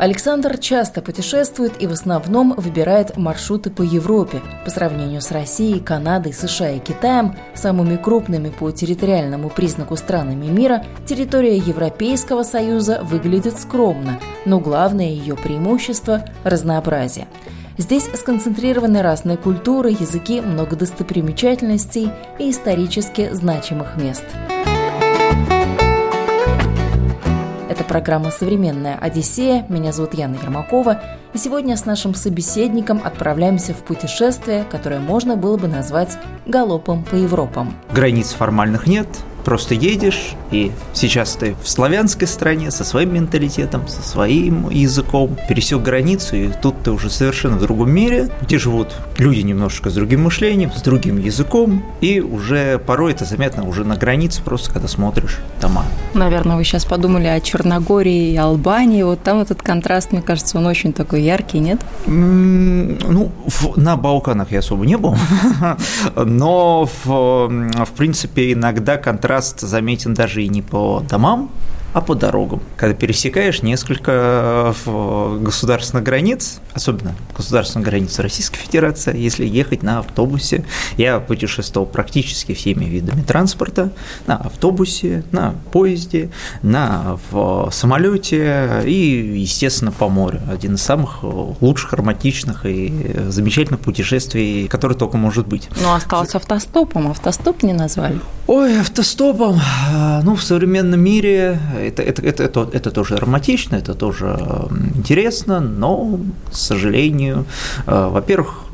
Александр часто путешествует и в основном выбирает маршруты по Европе. По сравнению с Россией, Канадой, США и Китаем, самыми крупными по территориальному признаку странами мира, территория Европейского Союза выглядит скромно, но главное ее преимущество – разнообразие. Здесь сконцентрированы разные культуры, языки, много достопримечательностей и исторически значимых мест – Это программа «Современная Одиссея». Меня зовут Яна Ермакова. И сегодня с нашим собеседником отправляемся в путешествие, которое можно было бы назвать «галопом по Европам». Границ формальных нет, просто едешь, и сейчас ты в славянской стране со своим менталитетом, со своим языком, пересек границу, и тут ты уже совершенно в другом мире, где живут люди немножко с другим мышлением, с другим языком, и уже порой это заметно уже на границе, просто когда смотришь дома. Наверное, вы сейчас подумали о Черногории и Албании, вот там этот контраст, мне кажется, он очень такой яркий, нет? Ну, на Балканах я особо не был, но в, в принципе иногда контраст контраст заметен даже и не по домам, а по дорогам. Когда пересекаешь несколько э, государственных границ, особенно государственных границ Российской Федерации, если ехать на автобусе, я путешествовал практически всеми видами транспорта, на автобусе, на поезде, на в самолете и, естественно, по морю. Один из самых лучших, романтичных и замечательных путешествий, который только может быть. Ну, остался автостопом. Автостоп не назвали. Ой, автостопом. Ну, в современном мире это, это, это, это, это тоже романтично, это тоже интересно, но, к сожалению, э, во-первых,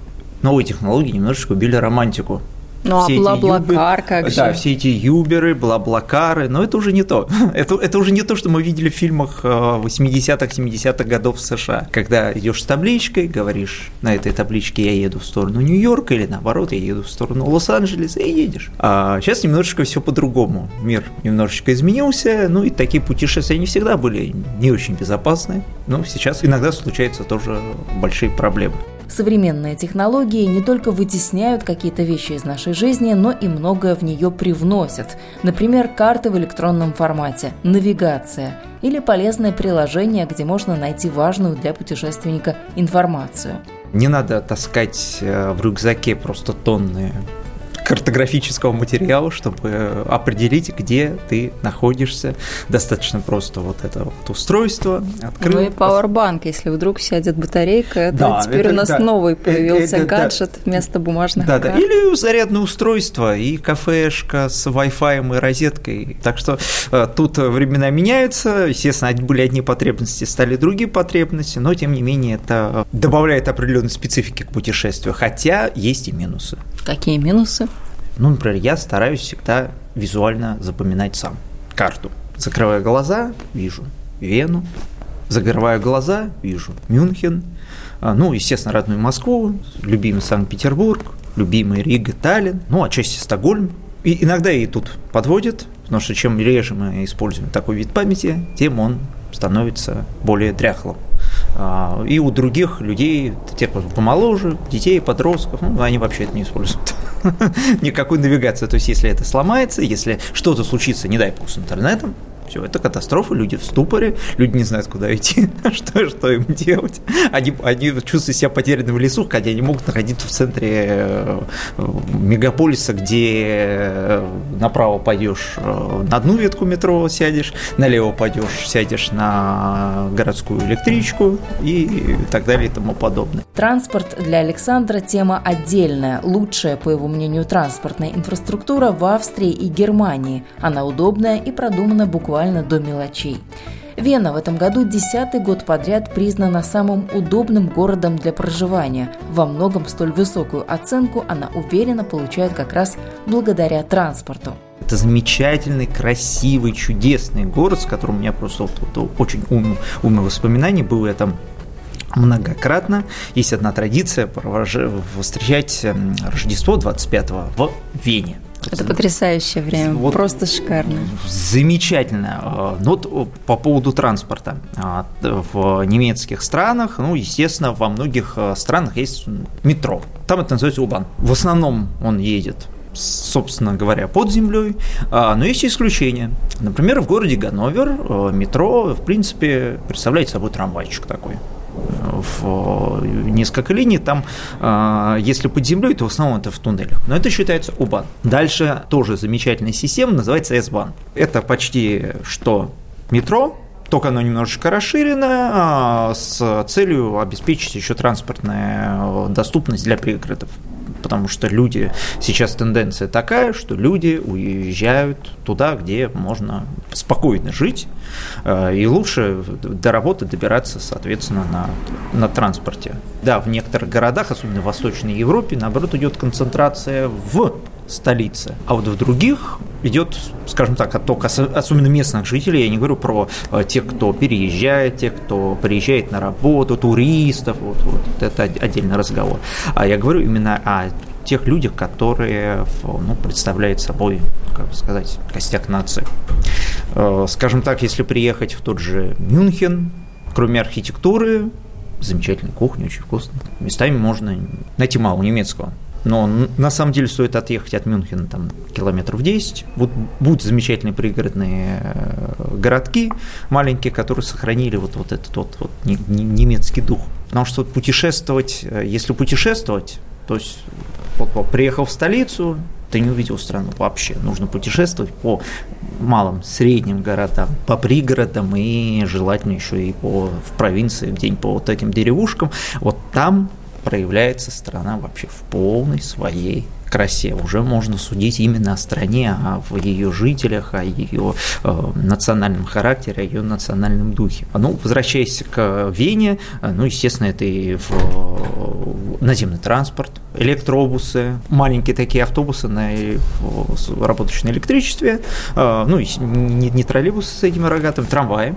новые технологии немножечко убили романтику. Ну, а все а Блаблакар как же? Да, все эти юберы, Блаблакары, но это уже не то. Это, это уже не то, что мы видели в фильмах 80-х, э, 70-х годов в США, когда идешь с табличкой, говоришь, на этой табличке я еду в сторону Нью-Йорка, или наоборот, я еду в сторону Лос-Анджелеса, и едешь. А сейчас немножечко все по-другому. Мир немножечко изменился, ну и такие путешествия не всегда были не очень безопасны, но сейчас иногда случаются тоже большие проблемы. Современные технологии не только вытесняют какие-то вещи из нашей жизни, но и многое в нее привносят. Например, карты в электронном формате, навигация или полезное приложение, где можно найти важную для путешественника информацию. Не надо таскать э, в рюкзаке просто тонны картографического материала, чтобы определить, где ты находишься. Достаточно просто вот это вот устройство открыл. Ну и Powerbank, если вдруг сядет батарейка, это да, теперь это, у нас да, новый э, появился это, гаджет да, вместо бумажных да, карт. Да, или зарядное устройство, и кафешка с Wi-Fi и розеткой. Так что э, тут времена меняются, естественно, были одни потребности, стали другие потребности, но тем не менее это добавляет определенной специфики к путешествию, хотя есть и минусы. Какие минусы? Ну, например, я стараюсь всегда визуально запоминать сам карту. Закрываю глаза, вижу Вену, закрываю глаза, вижу Мюнхен, а, ну, естественно, родную Москву, любимый Санкт-Петербург, любимый Рига, Таллин, ну, отчасти Стокгольм. И иногда и тут подводит, потому что чем реже мы используем такой вид памяти, тем он становится более дряхлым. А, и у других людей, тех, помоложе, детей, подростков, ну, они вообще это не используют. Никакой навигации. То есть, если это сломается, если что-то случится, не дай бог, с интернетом, все, это катастрофа, люди в ступоре, люди не знают, куда идти, что, что им делать. Они, они чувствуют себя потерянными в лесу, хотя они могут находиться в центре э, мегаполиса, где э, направо пойдешь э, на одну ветку метро сядешь, налево пойдешь, сядешь на городскую электричку и так далее и тому подобное. Транспорт для Александра тема отдельная. Лучшая, по его мнению, транспортная инфраструктура в Австрии и Германии. Она удобная и продумана буквально буквально до мелочей. Вена в этом году десятый год подряд признана самым удобным городом для проживания. Во многом столь высокую оценку она уверенно получает как раз благодаря транспорту. Это замечательный, красивый, чудесный город, с которым у меня просто вот, вот, очень ум, умное воспоминание было. Я там многократно. Есть одна традиция встречать эм, Рождество 25-го в Вене. Это потрясающее время, вот просто шикарно. Замечательно. А, ну, вот по поводу транспорта. В немецких странах, ну, естественно, во многих э, странах есть метро. Там это называется УБАН. В основном он едет собственно говоря, под землей, но есть исключения. Например, в городе Ганновер э, метро, в принципе, представляет собой трамвайчик такой в несколько линий, там, а, если под землей, то в основном это в туннелях. Но это считается УБАН. Дальше тоже замечательная система, называется S-бан. Это почти что метро, только оно немножечко расширено а, с целью обеспечить еще транспортную доступность для пригородов потому что люди, сейчас тенденция такая, что люди уезжают туда, где можно спокойно жить, э, и лучше до работы добираться, соответственно, на, на транспорте. Да, в некоторых городах, особенно в Восточной Европе, наоборот, идет концентрация в столице. А вот в других идет, скажем так, отток, особенно местных жителей, я не говорю про э, тех, кто переезжает, тех, кто приезжает на работу, туристов, вот, вот это отдельный разговор. А я говорю именно о тех людях, которые ну, представляют собой, как бы сказать, костяк нации. Э, скажем так, если приехать в тот же Мюнхен, кроме архитектуры, замечательная кухня, очень вкусно. Местами можно найти мало немецкого. Но на самом деле стоит отъехать от Мюнхена там километров 10. Вот будут замечательные пригородные э, городки маленькие, которые сохранили вот, вот этот вот, вот немецкий дух. Потому что путешествовать, э, если путешествовать, то есть вот, вот, приехал в столицу, ты не увидел страну вообще. Нужно путешествовать по малым, средним городам, по пригородам и желательно еще и по, в провинции, где-нибудь по вот этим деревушкам. Вот там проявляется страна вообще в полной своей красе. Уже можно судить именно о стране, о ее жителях, о ее э, национальном характере, о ее национальном духе. Ну, возвращаясь к Вене, ну, естественно, это и в, наземный транспорт, электробусы, маленькие такие автобусы, на, работающие на электричестве, э, ну, не, не троллейбусы с этими рогатыми, трамваи,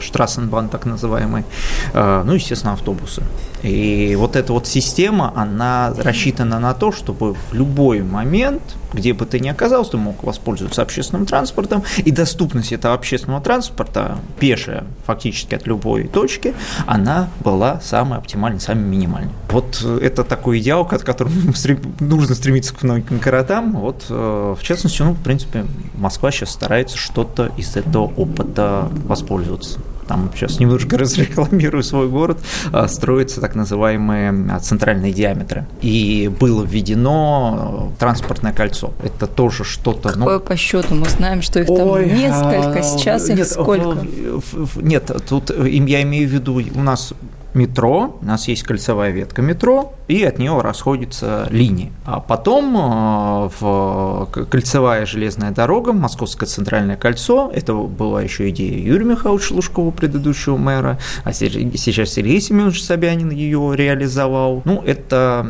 Штрассенбан так называемый, э, ну, естественно, автобусы. И вот эта вот система, она рассчитана на то, чтобы в любой момент, где бы ты ни оказался, ты мог воспользоваться общественным транспортом, и доступность этого общественного транспорта, пешая фактически от любой точки, она была самой оптимальной, самой минимальной. Вот это такой идеал, к которому нужно стремиться к многим городам. Вот, э, в частности, ну, в принципе, Москва сейчас старается что-то из этого опыта воспользоваться там сейчас немножко разрекламирую свой город, а, строятся так называемые а, центральные диаметры. И было введено а, транспортное кольцо. Это тоже что-то... Ну, Какое ну... по счету? Мы знаем, что их там Ой, несколько, сейчас их нет, сколько? Нет, тут я имею в виду, у нас метро, у нас есть кольцевая ветка метро, и от нее расходятся линии. А потом э, в кольцевая железная дорога, Московское центральное кольцо, это была еще идея Юрия Михайловича Лужкова, предыдущего мэра, а сейчас Сергей Семенович Собянин ее реализовал. Ну, это,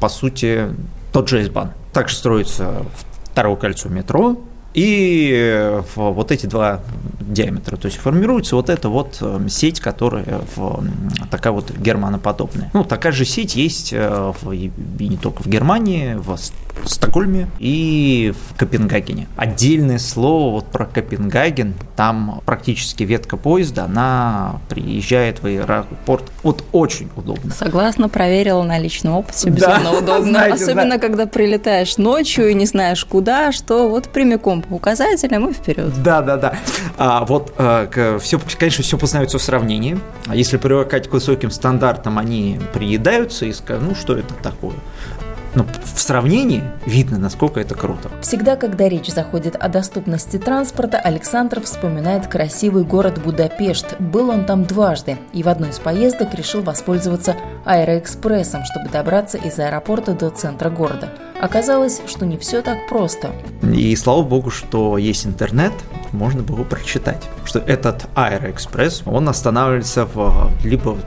по сути, тот же S-бан. Также строится второе кольцо метро, и э, вот эти два диаметра, то есть формируется вот эта вот э, сеть, которая в, такая вот германоподобная. Ну, такая же сеть есть э, в, и не только в Германии, в Стокгольме и в Копенгагене. Отдельное слово вот про Копенгаген, там практически ветка поезда, она приезжает в аэропорт, вот очень удобно. Согласна, проверила на личном опыте, безумно да, удобно. Знаете, Особенно, да. когда прилетаешь ночью и не знаешь куда, что вот прямиком по указателям и вперед. Да, да, да. А, вот а, все, конечно, все познается в сравнении. А если привыкать к высоким стандартам, они приедаются и скажут, ну что это такое? Но в сравнении видно, насколько это круто. Всегда, когда речь заходит о доступности транспорта, Александр вспоминает красивый город Будапешт. Был он там дважды и в одной из поездок решил воспользоваться аэроэкспрессом, чтобы добраться из аэропорта до центра города. Оказалось, что не все так просто. И слава богу, что есть интернет, можно было прочитать, что этот Аэроэкспресс, он останавливается в, либо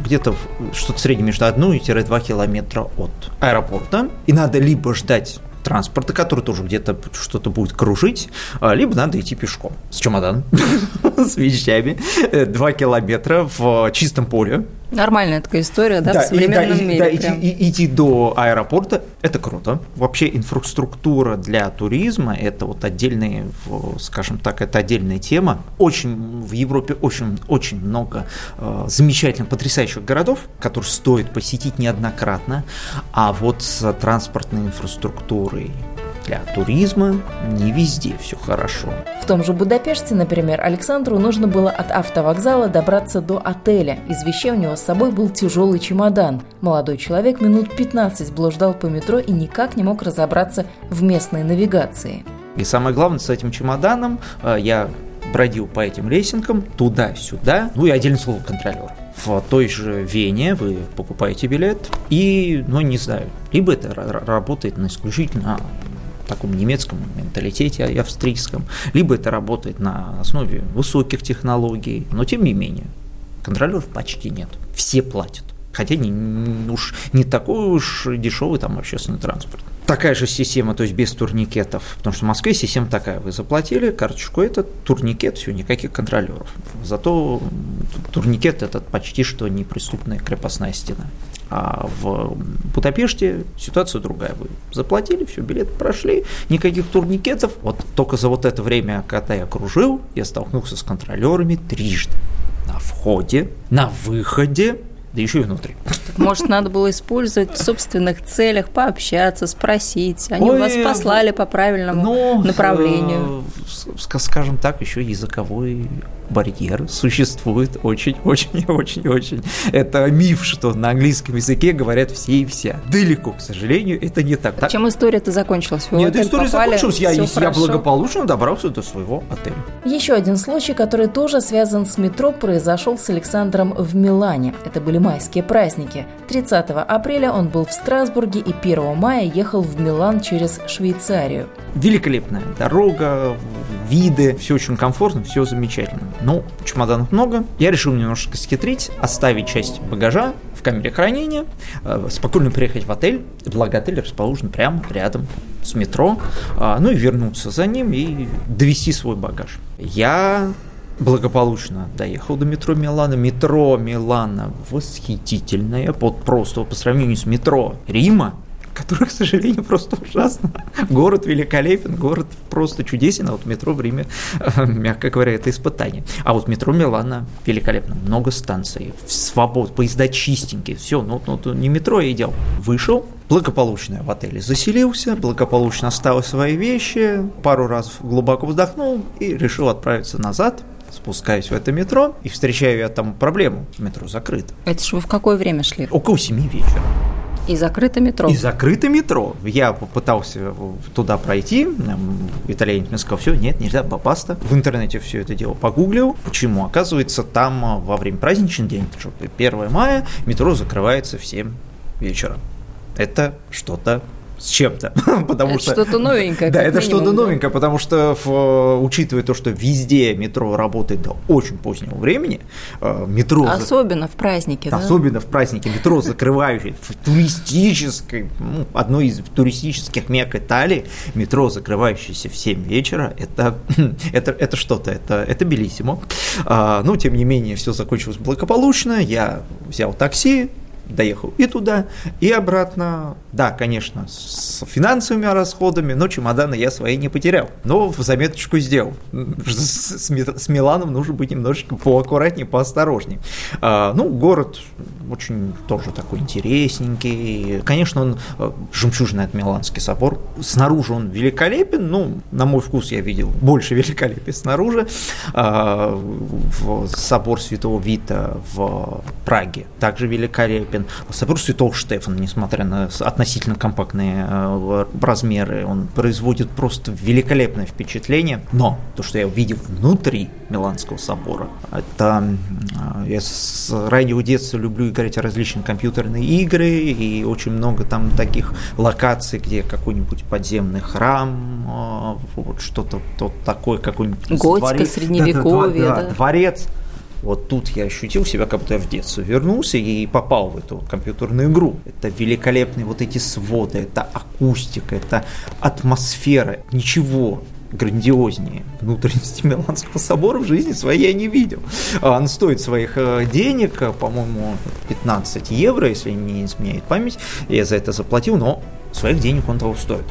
где-то что-то среднее между 1-2 километра от аэропорта, и надо либо ждать транспорта, который тоже где-то что-то будет кружить, а, либо надо идти пешком с чемоданом, с вещами, 2 километра в чистом поле, Нормальная такая история, да, да в современном и, да, мире. Да, идти, и, идти до аэропорта – это круто. Вообще инфраструктура для туризма – это вот отдельная, скажем так, это отдельная тема. Очень в Европе очень, очень много э, замечательных, потрясающих городов, которые стоит посетить неоднократно. А вот с транспортной инфраструктурой, для туризма не везде все хорошо. В том же Будапеште, например, Александру нужно было от автовокзала добраться до отеля. Из вещей у него с собой был тяжелый чемодан. Молодой человек минут 15 блуждал по метро и никак не мог разобраться в местной навигации. И самое главное, с этим чемоданом э, я бродил по этим лесенкам туда-сюда, ну и отдельное слово контролер. В той же Вене вы покупаете билет и, ну не знаю, либо это работает на исключительно таком немецком менталитете австрийском, либо это работает на основе высоких технологий, но тем не менее контролеров почти нет, все платят. Хотя не, уж не такой уж дешевый там общественный транспорт. Такая же система, то есть без турникетов, потому что в Москве система такая, вы заплатили карточку, это турникет, все, никаких контролеров. Зато турникет этот почти что неприступная крепостная стена. А в Будапеште ситуация другая. Вы заплатили, все, билет прошли, никаких турникетов. Вот только за вот это время, когда я кружил, я столкнулся с контролерами трижды. На входе, на выходе, да еще и внутри. Может, надо было использовать в собственных целях, пообщаться, спросить. Они Ой, вас послали по правильному ну, направлению. Э, скажем так, еще языковой барьер существует очень-очень-очень-очень. Это миф, что на английском языке говорят все и вся. Далеко, к сожалению, это не так. так? Чем история-то закончилась? Вы Нет, история попали, закончилась. Я, я благополучно добрался до своего отеля. Еще один случай, который тоже связан с метро, произошел с Александром в Милане. Это были майские праздники. 30 апреля он был в Страсбурге и 1 мая ехал в Милан через Швейцарию. Великолепная дорога, виды, все очень комфортно, все замечательно. Ну, чемоданов много. Я решил немножко схитрить, оставить часть багажа в камере хранения, э, спокойно приехать в отель, благо отель расположен прямо рядом с метро, э, ну и вернуться за ним и довести свой багаж. Я благополучно доехал до метро Милана. Метро Милана восхитительное, под просто по сравнению с метро Рима, который, к сожалению, просто ужасно. Город великолепен, город просто чудесен, а вот метро в Риме, мягко говоря, это испытание. А вот метро Милана великолепно, много станций, свобод, поезда чистенькие, все, ну, ну, не метро я идел. Вышел, благополучно в отеле заселился, благополучно оставил свои вещи, пару раз глубоко вздохнул и решил отправиться назад, спускаюсь в это метро и встречаю я там проблему. Метро закрыто. Это же вы в какое время шли? Около 7 вечера. И закрыто метро. И закрыто метро. Я попытался туда пройти, итальянец мне сказал, все, нет, нельзя, бабаста. В интернете все это дело погуглил. Почему? Оказывается, там а, во время праздничный день, 1 мая, метро закрывается в 7 вечера. Это что-то с чем-то. потому это что что-то новенькое. Да, это что-то новенькое, потому что, в, учитывая то, что везде метро работает до очень позднего времени, э, метро... Особенно в праздники, да? Особенно в праздники. Метро закрывающее в туристической, ну, одной из туристических мек Италии, метро, закрывающееся в 7 вечера, это, это, это что-то, это, это белиссимо. А, но, тем не менее, все закончилось благополучно, я взял такси, доехал и туда, и обратно. Да, конечно, с финансовыми расходами, но чемоданы я свои не потерял. Но в заметочку сделал. С, с, Миланом нужно быть немножечко поаккуратнее, поосторожнее. А, ну, город очень тоже такой интересненький. Конечно, он э, жемчужный от Миланский собор. Снаружи он великолепен, ну, на мой вкус я видел больше великолепия снаружи. А, в собор Святого Вита в Праге также великолепен доступен. Собор Святого Штефана, несмотря на относительно компактные э, размеры, он производит просто великолепное впечатление. Но то, что я увидел внутри Миланского собора, это э, я с раннего детства люблю играть в различные компьютерные игры, и очень много там таких локаций, где какой-нибудь подземный храм, э, вот что-то такое, какой-нибудь Готика, дворец, средневековье, да, да, да, дворец вот тут я ощутил себя, как будто я в детство вернулся и попал в эту компьютерную игру. Это великолепные вот эти своды, это акустика, это атмосфера. Ничего грандиознее внутренности Миланского собора в жизни своей я не видел. А, он стоит своих э, денег, э, по-моему, 15 евро, если не изменяет память. Я за это заплатил, но своих денег он того стоит.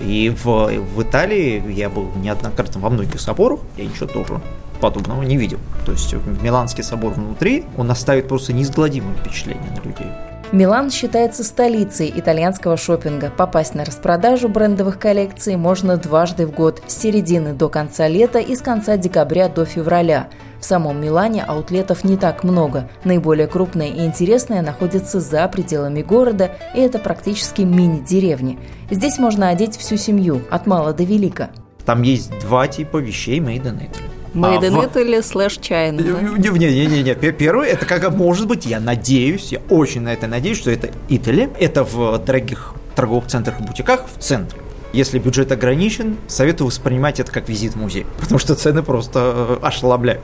И в, в Италии я был неоднократно во многих соборах, я ничего тоже подобного не видел. То есть Миланский собор внутри, он оставит просто неизгладимое впечатление на людей. Милан считается столицей итальянского шопинга. Попасть на распродажу брендовых коллекций можно дважды в год, с середины до конца лета и с конца декабря до февраля. В самом Милане аутлетов не так много. Наиболее крупные и интересные находятся за пределами города, и это практически мини-деревни. Здесь можно одеть всю семью, от мала до велика. Там есть два типа вещей made in Italy. Made in Italy слэш China. Не-не-не, первый, это как, может быть, я надеюсь, я очень на это надеюсь, что это Italy. Это в дорогих торговых центрах и бутиках в центре. Если бюджет ограничен, советую воспринимать это как визит в музей, потому что цены просто э, ошеломляют.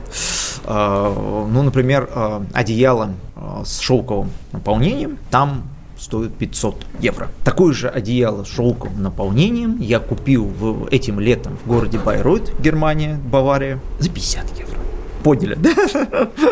А, ну, например, э, одеяло э, с шелковым наполнением, там стоит 500 евро. Такое же одеяло с шелковым наполнением я купил в, этим летом в городе Байройт, Германия, Бавария, за 50 евро поняли да?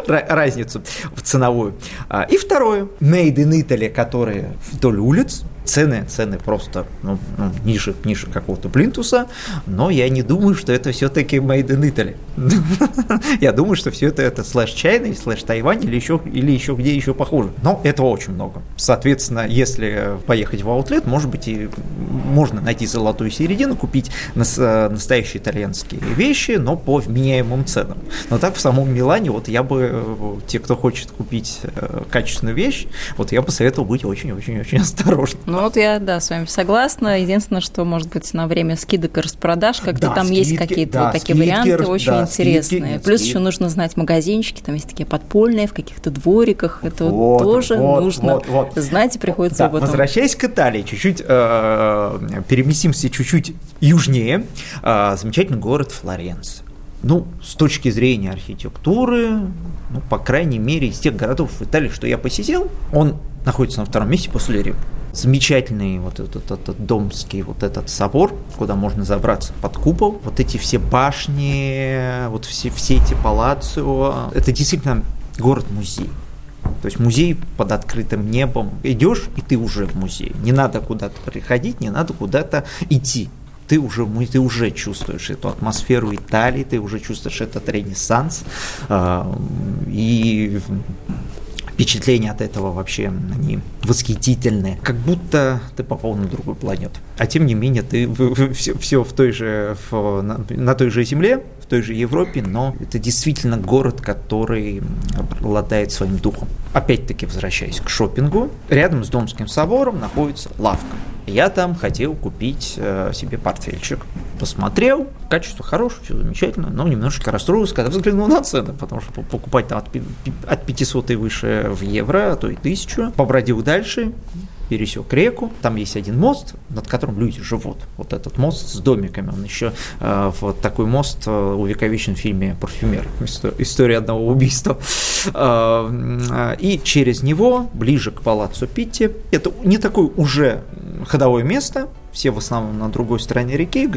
разницу в ценовую. А, и второе, Made in Italy, которые вдоль улиц, цены, цены просто ну, ну, ниже, ниже какого-то плинтуса, но я не думаю, что это все-таки made in Italy. я думаю, что все это это слэш China, слэш Тайвань или еще, или еще где еще похуже. Но этого очень много. Соответственно, если поехать в аутлет, может быть, и можно найти золотую середину, купить настоящие итальянские вещи, но по вменяемым ценам. Но так в самом Милане, вот я бы, э, те, кто хочет купить э, качественную вещь, вот я бы советовал быть очень-очень-очень осторожным. Ну вот я, да, с вами согласна. Единственное, что может быть на время скидок и распродаж, когда да, там скидки, есть какие-то да, вот такие скидки, варианты очень да, интересные. Скидки, Плюс скидки. еще нужно знать магазинчики, там есть такие подпольные в каких-то двориках. Это вот, тоже вот, нужно вот, вот. знать и приходится да, об этом. Возвращаясь к Италии, чуть-чуть э, переместимся чуть-чуть южнее. Э, замечательный город Флоренция ну, с точки зрения архитектуры, ну, по крайней мере, из тех городов в Италии, что я посетил, он находится на втором месте после Рима замечательный вот этот, этот домский вот этот собор, куда можно забраться под купол. Вот эти все башни, вот все, все эти палацио. Это действительно город-музей. То есть музей под открытым небом. Идешь, и ты уже в музее. Не надо куда-то приходить, не надо куда-то идти. Ты уже, ты уже чувствуешь эту атмосферу Италии, ты уже чувствуешь этот ренессанс. А, и впечатления от этого вообще, они восхитительные. Как будто ты попал на другую планету. А тем не менее, ты все, все в той же, в, на, на той же Земле, той же Европе, но это действительно город, который обладает своим духом. Опять-таки, возвращаясь к шопингу, рядом с Домским собором находится лавка. Я там хотел купить э, себе портфельчик. Посмотрел, качество хорошее, все замечательно, но немножечко расстроился, когда взглянул на цены, потому что покупать там от, от 500 и выше в евро, а то и 1000. Побродил дальше, пересек реку, там есть один мост, над которым люди живут. Вот этот мост с домиками, он еще э, вот такой мост э, увековечен в фильме «Парфюмер», история одного убийства. Э, э, и через него, ближе к палаццо Питти, это не такое уже ходовое место, все в основном на другой стороне реки,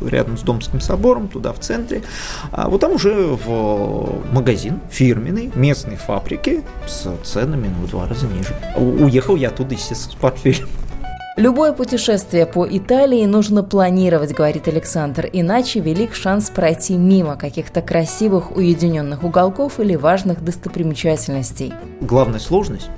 рядом с Домским собором, туда в центре. А вот там уже в магазин фирменный, местной фабрики с ценами ну, в два раза ниже. Уехал я оттуда, естественно, с портфелем. Любое путешествие по Италии нужно планировать, говорит Александр, иначе велик шанс пройти мимо каких-то красивых уединенных уголков или важных достопримечательностей. Главная сложность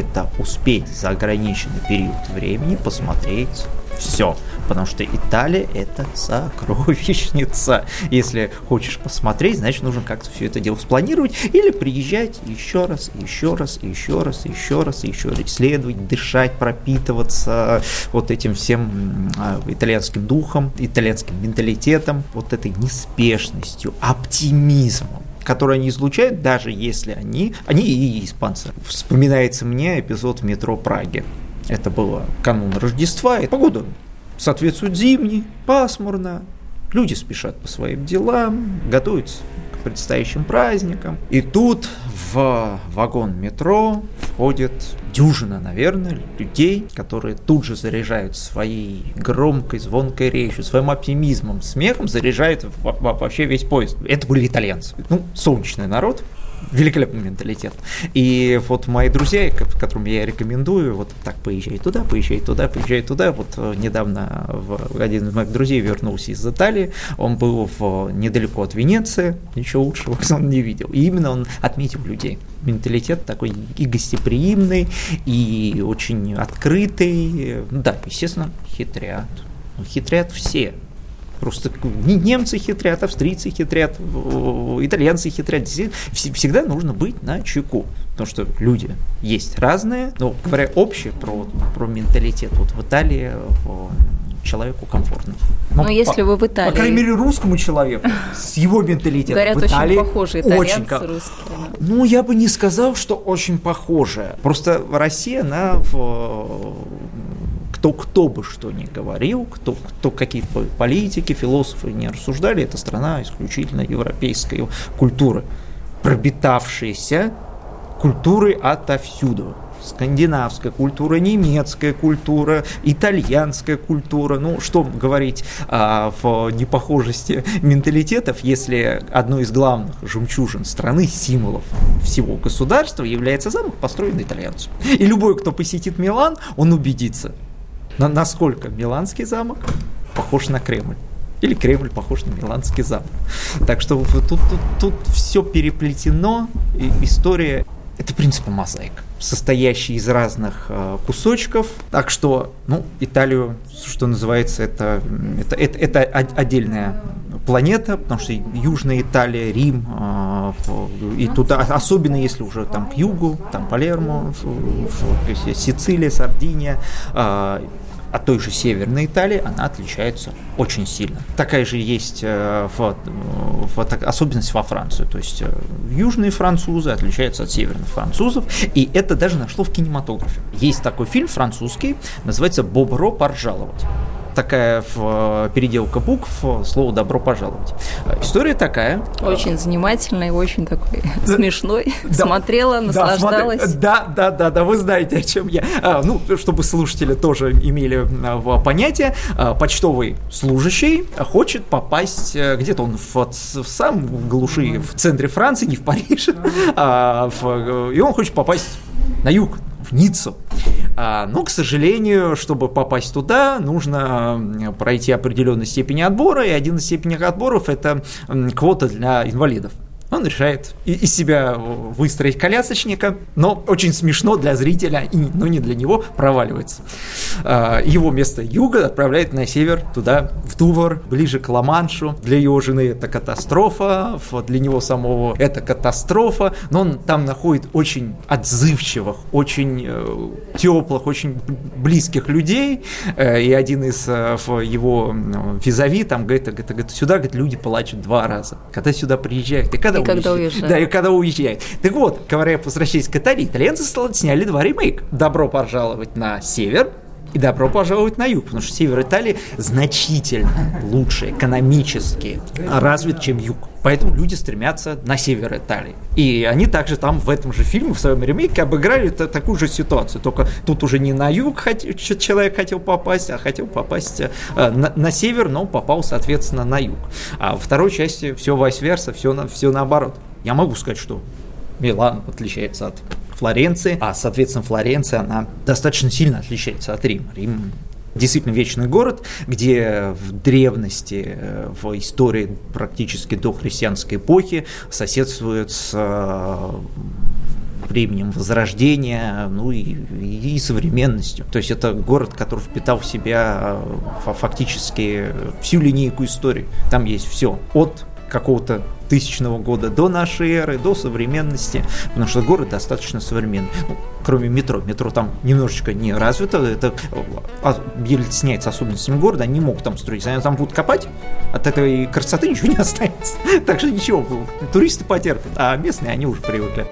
это успеть за ограниченный период времени посмотреть все. Потому что Италия это сокровищница. Если хочешь посмотреть, значит нужно как-то все это дело спланировать или приезжать еще раз, еще раз, еще раз, еще раз, еще раз исследовать, дышать, пропитываться вот этим всем а, итальянским духом, итальянским менталитетом, вот этой неспешностью, оптимизмом которые они излучают, даже если они, они и испанцы. Вспоминается мне эпизод в метро Праги. Это было канун Рождества, и погода соответствует зимней, пасмурно, люди спешат по своим делам, готовятся предстоящим праздникам. И тут в вагон метро приходит дюжина, наверное, людей, которые тут же заряжают своей громкой, звонкой речью, своим оптимизмом, смехом, заряжают вообще весь поезд. Это были итальянцы. Ну, солнечный народ, великолепный менталитет. И вот мои друзья, которым я рекомендую, вот так поезжай туда, поезжай туда, поезжай туда. Вот э, недавно один из моих друзей вернулся из Италии, он был в, недалеко от Венеции, ничего лучшего он не видел. И именно он отметил людей. Менталитет такой и гостеприимный, и очень открытый. Да, естественно, хитрят. Хитрят все. Просто немцы хитрят, австрийцы хитрят, итальянцы хитрят. Всегда нужно быть на чеку. Потому что люди есть разные, но говоря общее про, про менталитет, вот в Италии человеку комфортно. Но, но если по, вы в Италии... По крайней мере, русскому человеку с его менталитетом Говорят, в Италии очень похожие итальянцы очень, русские. Ну, я бы не сказал, что очень похожие. Просто Россия, она в кто кто бы что ни говорил, кто, кто какие политики, философы не рассуждали, это страна исключительно европейской культуры, пропитавшаяся культурой отовсюду скандинавская культура, немецкая культура, итальянская культура. Ну, что говорить а, в непохожести менталитетов, если одной из главных жемчужин страны, символов всего государства является замок, построенный итальянцем. И любой, кто посетит Милан, он убедится, на, насколько Миланский замок похож на Кремль. Или Кремль похож на Миланский замок. Так что тут, тут, тут все переплетено, и история это принципа мозаика, состоящий из разных э, кусочков. Так что, ну, Италию, что называется, это, это, это, это отдельная планета, потому что Южная Италия, Рим, э, и туда, особенно если уже там к югу, там Палермо, Сицилия, Сардиния, э, от той же Северной Италии, она отличается очень сильно. Такая же есть э, в, в, особенность во Франции. То есть э, южные французы отличаются от северных французов, и это даже нашло в кинематографе. Есть такой фильм французский, называется «Бобро поржаловать» такая в, переделка букв, слово «добро пожаловать». История такая. Очень занимательная, очень такой смешной. Да, Смотрела, наслаждалась. Да, да, да, да, вы знаете, о чем я. А, ну, чтобы слушатели тоже имели а, понятие, а, почтовый служащий хочет попасть э, где-то он в, в сам глуши, в центре Франции, не в Париже, а, в, и он хочет попасть на юг, в Ниццу. А, но, к сожалению, чтобы попасть туда, нужно пройти определенной степени отбора, и один из степеней отборов – это квота для инвалидов он решает из себя выстроить колясочника, но очень смешно для зрителя, но не для него, проваливается. А, его место юга отправляет на север, туда, в Дувр, ближе к Ла-Маншу. Для его жены это катастрофа, для него самого это катастрофа, но он там находит очень отзывчивых, очень э, теплых, очень близких людей, э, и один из э, его визави там говорит, говорит, говорит сюда говорит, люди плачут два раза, когда сюда приезжают, и когда и когда уезжает. Да, и когда уезжает. Так вот, говоря, возвращаясь к Италии, итальянцы сняли два ремейка. «Добро пожаловать на север», и добро пожаловать на юг, потому что север Италии значительно лучше экономически развит, чем юг. Поэтому люди стремятся на север Италии. И они также там в этом же фильме, в своем ремейке, обыграли такую же ситуацию. Только тут уже не на юг человек хотел попасть, а хотел попасть э, на, на север, но попал, соответственно, на юг. А во второй части все вайс-верса, все, на, все наоборот. Я могу сказать, что Милан отличается от Флоренции, а, соответственно, Флоренция, она достаточно сильно отличается от Рима. Рим действительно вечный город, где в древности, э, в истории практически до христианской эпохи соседствует с э, временем Возрождения, ну и, и современностью. То есть это город, который впитал в себя э, фактически всю линейку истории. Там есть все от какого-то тысячного года до нашей эры, до современности, потому что город достаточно современный. Ну, кроме метро. Метро там немножечко не развито, это объясняется а, особенностями города, они могут там строить. Они там будут копать, от этой красоты ничего не останется. Так что ничего, туристы потерпят, а местные, они уже привыкли.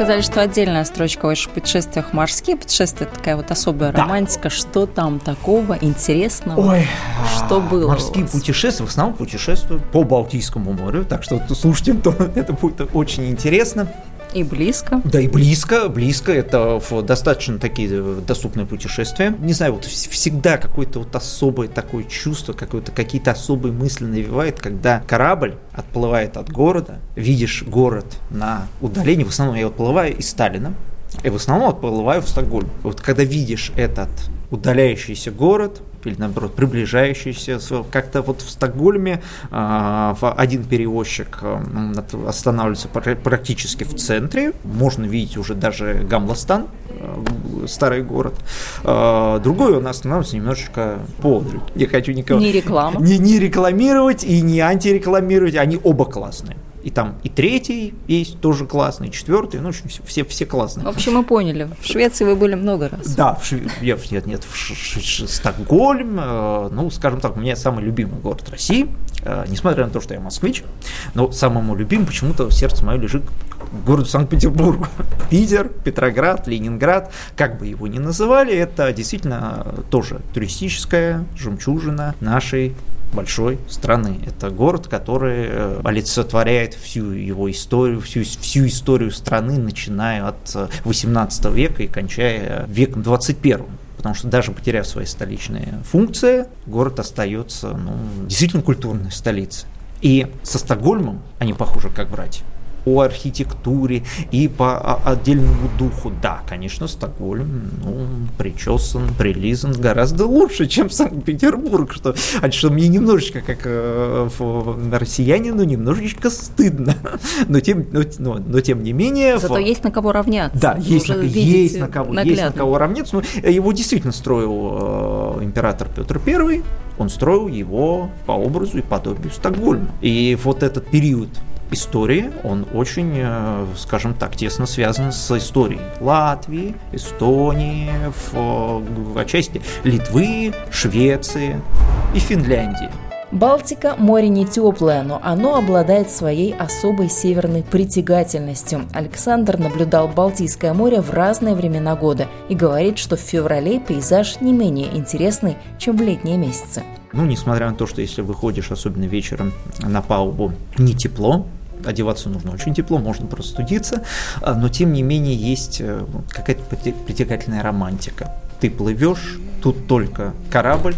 Сказали, что отдельная строчка в ваших путешествиях морские путешествия, такая вот особая да. романтика. Что там такого интересного? Ой, что а, было? Морские путешествия, в основном путешествую по Балтийскому морю, так что слушайте, то это будет очень интересно. И близко. Да, и близко, близко. Это достаточно такие э, доступные путешествия. Не знаю, вот всегда какое-то вот особое такое чувство, какое-то какие-то особые мысли навевает, когда корабль отплывает от города, видишь город на удалении, в основном я отплываю из Сталина, и в основном отплываю в Стокгольм. Вот когда видишь этот удаляющийся город, или наоборот приближающийся. Как-то вот в Стокгольме э, один перевозчик э, останавливается практически в центре. Можно видеть уже даже Гамластан, э, старый город. Другой он останавливается немножечко подаль. Не хочу никого... Не реклама. Не, не рекламировать и не антирекламировать. Они оба классные. И там и третий есть тоже классный, и четвертый, ну, в общем, все, все классные. В общем, мы поняли. В Швеции вы были много раз. Да, в Шве... нет, нет, в Ш... Ш... Стокгольм, э, ну, скажем так, у меня самый любимый город России, э, несмотря на то, что я москвич, но самому любимым почему-то в сердце мое лежит к городу Санкт-Петербургу. Питер, Петроград, Ленинград, как бы его ни называли, это действительно тоже туристическая жемчужина нашей большой страны. Это город, который э, олицетворяет всю его историю, всю, всю историю страны, начиная от 18 э, века и кончая веком 21 потому что даже потеряв свои столичные функции, город остается ну, действительно культурной столицей. И со Стокгольмом они похожи как братья по архитектуре и по отдельному духу. Да, конечно, Стокгольм ну, причесан, прилизан гораздо лучше, чем Санкт-Петербург, что, а что мне немножечко, как э, россиянину, немножечко стыдно. Но тем, но, но, но тем не менее... Зато в... есть на кого равняться. Да, есть на, есть, на кого, есть на кого равняться. Но ну, его действительно строил э, император Петр I, он строил его по образу и подобию Стокгольма. И вот этот период истории, он очень, э, скажем так, тесно связан с историей Латвии, Эстонии, в, отчасти Литвы, Швеции и Финляндии. Балтика – море не теплое, но оно обладает своей особой северной притягательностью. Александр наблюдал Балтийское море в разные времена года и говорит, что в феврале пейзаж не менее интересный, чем в летние месяцы. Ну, несмотря на то, что если выходишь, особенно вечером на палубу, не тепло, одеваться нужно очень тепло, можно простудиться, а, но тем не менее есть э, какая-то притягательная романтика. Ты плывешь, тут только корабль,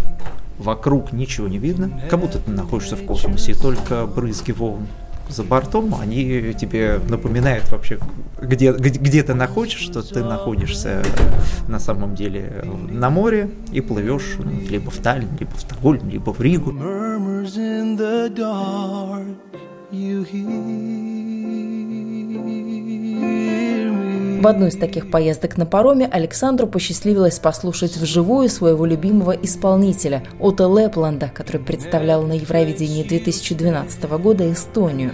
вокруг ничего не видно, как будто ты находишься в космосе, только брызги волн за бортом, они тебе напоминают вообще, где, где, где ты находишься, что ты находишься на самом деле на море и плывешь либо в Таллин, либо в Стокгольм, либо в Ригу. В одну из таких поездок на пароме Александру посчастливилось послушать вживую своего любимого исполнителя Ота Лепланда, который представлял на Евровидении 2012 года Эстонию.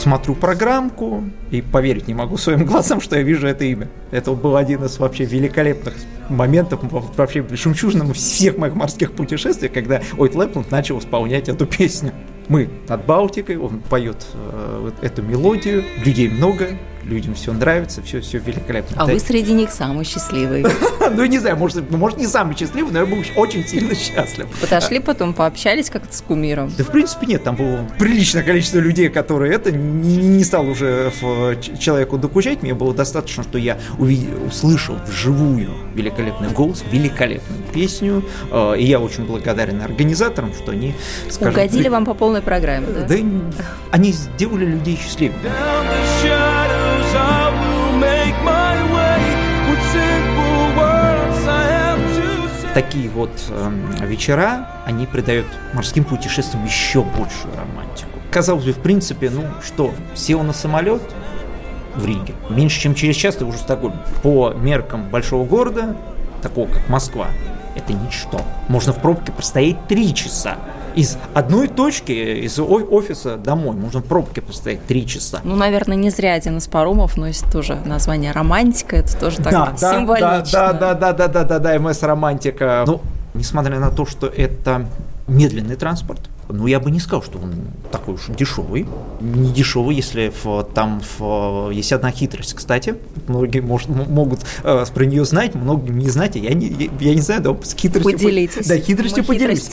Смотрю программку и поверить не могу своим глазам, что я вижу это имя. Это был один из вообще великолепных моментов вообще жемчужным всех моих морских путешествий, когда Ойт Лэпланд начал исполнять эту песню. Мы над Балтикой, он поет э, эту мелодию, людей много, людям все нравится, все, все великолепно. А да. вы среди них самый счастливый. ну, не знаю, может, может, не самый счастливый, но я был очень сильно счастлив. Подошли потом, пообщались как-то с кумиром? Да, в принципе, нет, там было приличное количество людей, которые это не, стал уже человеку докучать, мне было достаточно, что я увидел, услышал вживую великолепный голос, великолепную песню, э, и я очень благодарен организаторам, что они, скажем... Угодили вам по полной программе, да? Да, они сделали людей счастливыми. Такие вот э, вечера, они придают морским путешествиям еще большую романтику. Казалось бы, в принципе, ну что, сел на самолет в Риге, меньше чем через час ты уже в Стокгольме. По меркам большого города, такого как Москва, это ничто. Можно в пробке простоять три часа из одной точки, из офиса домой. Можно в пробке постоять три часа. Ну, наверное, не зря один из паромов носит тоже название «Романтика». Это тоже так да, символично. Да, да, да, да, да, да, МС «Романтика». Ну, несмотря на то, что это медленный транспорт, ну, я бы не сказал, что он такой уж дешевый. Не дешевый, если в, там в, есть одна хитрость, кстати. Многие может, могут э, про нее знать, многие не знать, я не, я, я не знаю, да, с хитростью... Поделитесь. Да, хитростью Мы поделитесь.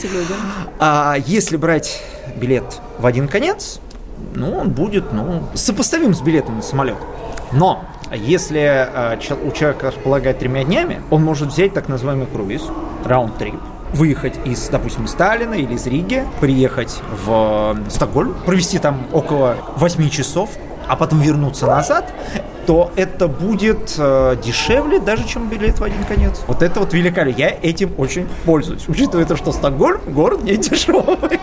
А если брать билет в один конец, ну, он будет, ну, сопоставим с билетом на самолет. Но если э, у человека располагает тремя днями, он может взять так называемый круиз, раунд-трип, выехать из, допустим, Сталина или из Риги, приехать в э, Стокгольм, провести там около 8 часов, а потом вернуться назад, то это будет э, дешевле даже, чем билет в один конец. Вот это вот великолепно. Я этим очень пользуюсь, учитывая то, что Стокгольм город не дешевый.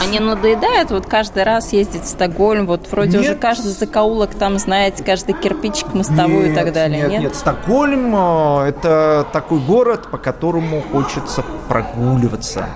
А не надоедает вот каждый раз ездить в Стокгольм, вот вроде нет. уже каждый закоулок там знаете, каждый кирпичик мостовую нет, и так далее, нет? Нет, нет, Стокгольм э, это такой город, по которому хочется прогуливаться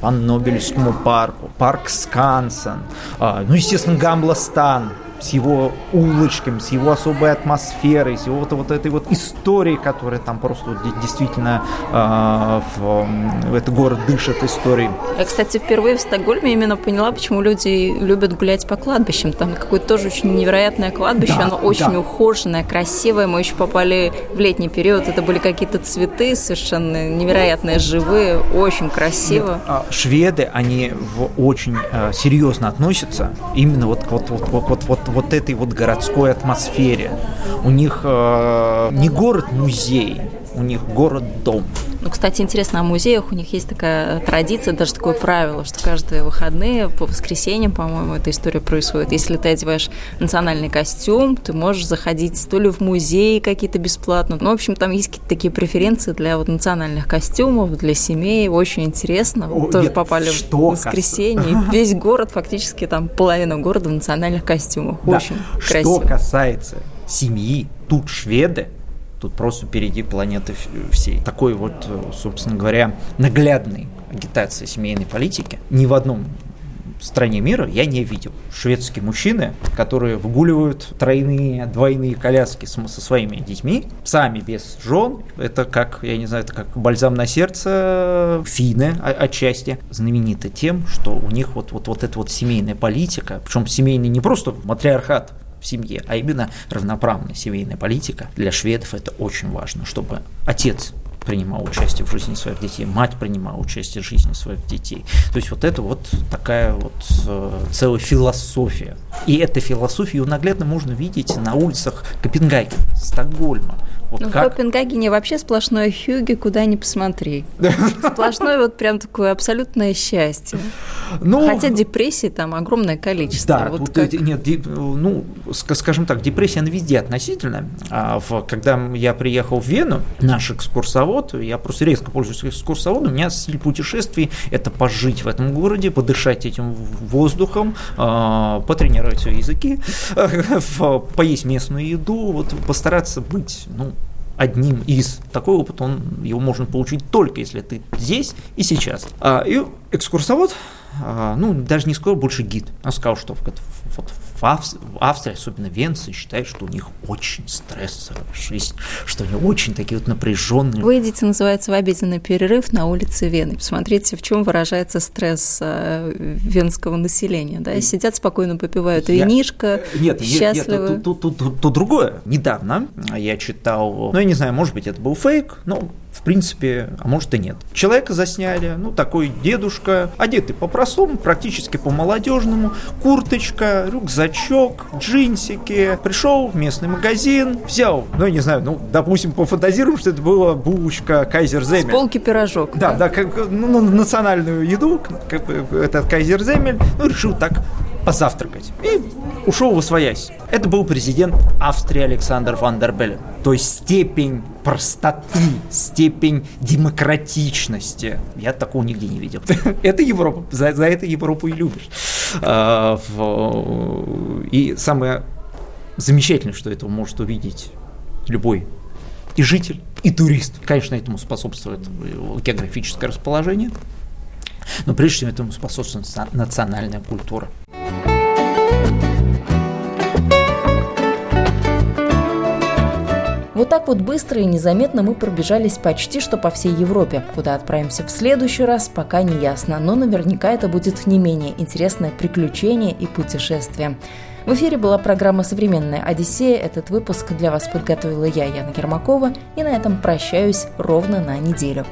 по Нобелевскому парку, парк Скансен, а, ну, естественно, Гамбластан, с его улочками, с его особой атмосферой, с его вот, вот этой вот историей, которая там просто действительно э, в, в этот город дышит историей. Я, кстати, впервые в Стокгольме именно поняла, почему люди любят гулять по кладбищам. Там какое-то тоже очень невероятное кладбище, да, оно очень да. ухоженное, красивое. Мы еще попали в летний период, это были какие-то цветы совершенно невероятные, живые, очень красиво. А шведы, они очень э, серьезно относятся именно вот, вот, вот, вот, вот, вот вот этой вот городской атмосфере. У них э, не город-музей, у них город-дом. Ну, кстати, интересно, о музеях у них есть такая традиция, даже такое правило, что каждые выходные, по воскресеньям, по-моему, эта история происходит. Если ты одеваешь национальный костюм, ты можешь заходить то ли в музей какие-то бесплатно. Ну, в общем, там есть какие-то такие преференции для вот национальных костюмов, для семей. Очень интересно. О, Тоже нет, попали что в воскресенье. И весь город, фактически там половина города в национальных костюмах. Да. Очень красиво. Что касается семьи, тут шведы тут просто впереди планеты всей. Такой вот, собственно говоря, наглядной агитации семейной политики ни в одном стране мира я не видел. Шведские мужчины, которые выгуливают тройные, двойные коляски со своими детьми, сами без жен, это как, я не знаю, это как бальзам на сердце финны отчасти, знамениты тем, что у них вот, вот, вот эта вот семейная политика, причем семейный не просто матриархат, в семье, а именно равноправная семейная политика. Для шведов это очень важно, чтобы отец принимал участие в жизни своих детей, мать принимала участие в жизни своих детей. То есть вот это вот такая вот э, целая философия. И эта философию наглядно можно видеть на улицах Копенгагена, Стокгольма, вот ну, как? в Копенгагене вообще сплошное хюги, куда ни посмотри. Сплошное вот прям такое абсолютное счастье. Ну, Хотя депрессии там огромное количество. Да, вот тут, как... нет, ну, скажем так, депрессия она везде относительно. А в, когда я приехал в Вену, наш экскурсовод, я просто резко пользуюсь экскурсоводом, у меня стиль путешествий – это пожить в этом городе, подышать этим воздухом, а, потренировать свои языки, поесть местную еду, вот постараться быть, ну, одним из. Такой опыт, он, его можно получить только если ты здесь и сейчас. А, и экскурсовод, а, ну, даже не сказал, больше гид. Он сказал, что вот, вот Австрии, в Австрии, особенно венцы, считают, что у них очень стрессовая жизнь, что они очень такие вот напряженные. Выйдите, называется, в обеденный перерыв на улице Вены. Посмотрите, в чем выражается стресс э, венского населения. Да? Сидят спокойно, попивают я... винишко, нет, счастливы. Нет, тут, тут, тут, тут другое. Недавно я читал, ну, я не знаю, может быть, это был фейк, но в принципе, а может и нет. Человека засняли, ну, такой дедушка, одетый по-простому, практически по-молодежному, курточка, рюкзачок, джинсики, пришел в местный магазин, взял, ну, я не знаю, ну, допустим, пофантазируем, что это была булочка Кайзер Земель. С полки пирожок. Да, да, да как, ну, ну национальную еду, как, этот Кайзер Земель, ну, решил так позавтракать. И ушел в освоясь. Это был президент Австрии Александр Ван дер Беллен. То есть степень простоты, степень демократичности. Я такого нигде не видел. это Европа. За, за это Европу и любишь. А, и самое замечательное, что это может увидеть любой и житель, и турист. Конечно, этому способствует географическое расположение, но прежде всего этому способствует национальная культура. Вот так вот быстро и незаметно мы пробежались почти что по всей Европе. Куда отправимся в следующий раз, пока не ясно, но наверняка это будет не менее интересное приключение и путешествие. В эфире была программа «Современная Одиссея». Этот выпуск для вас подготовила я, Яна Ермакова, и на этом прощаюсь ровно на неделю.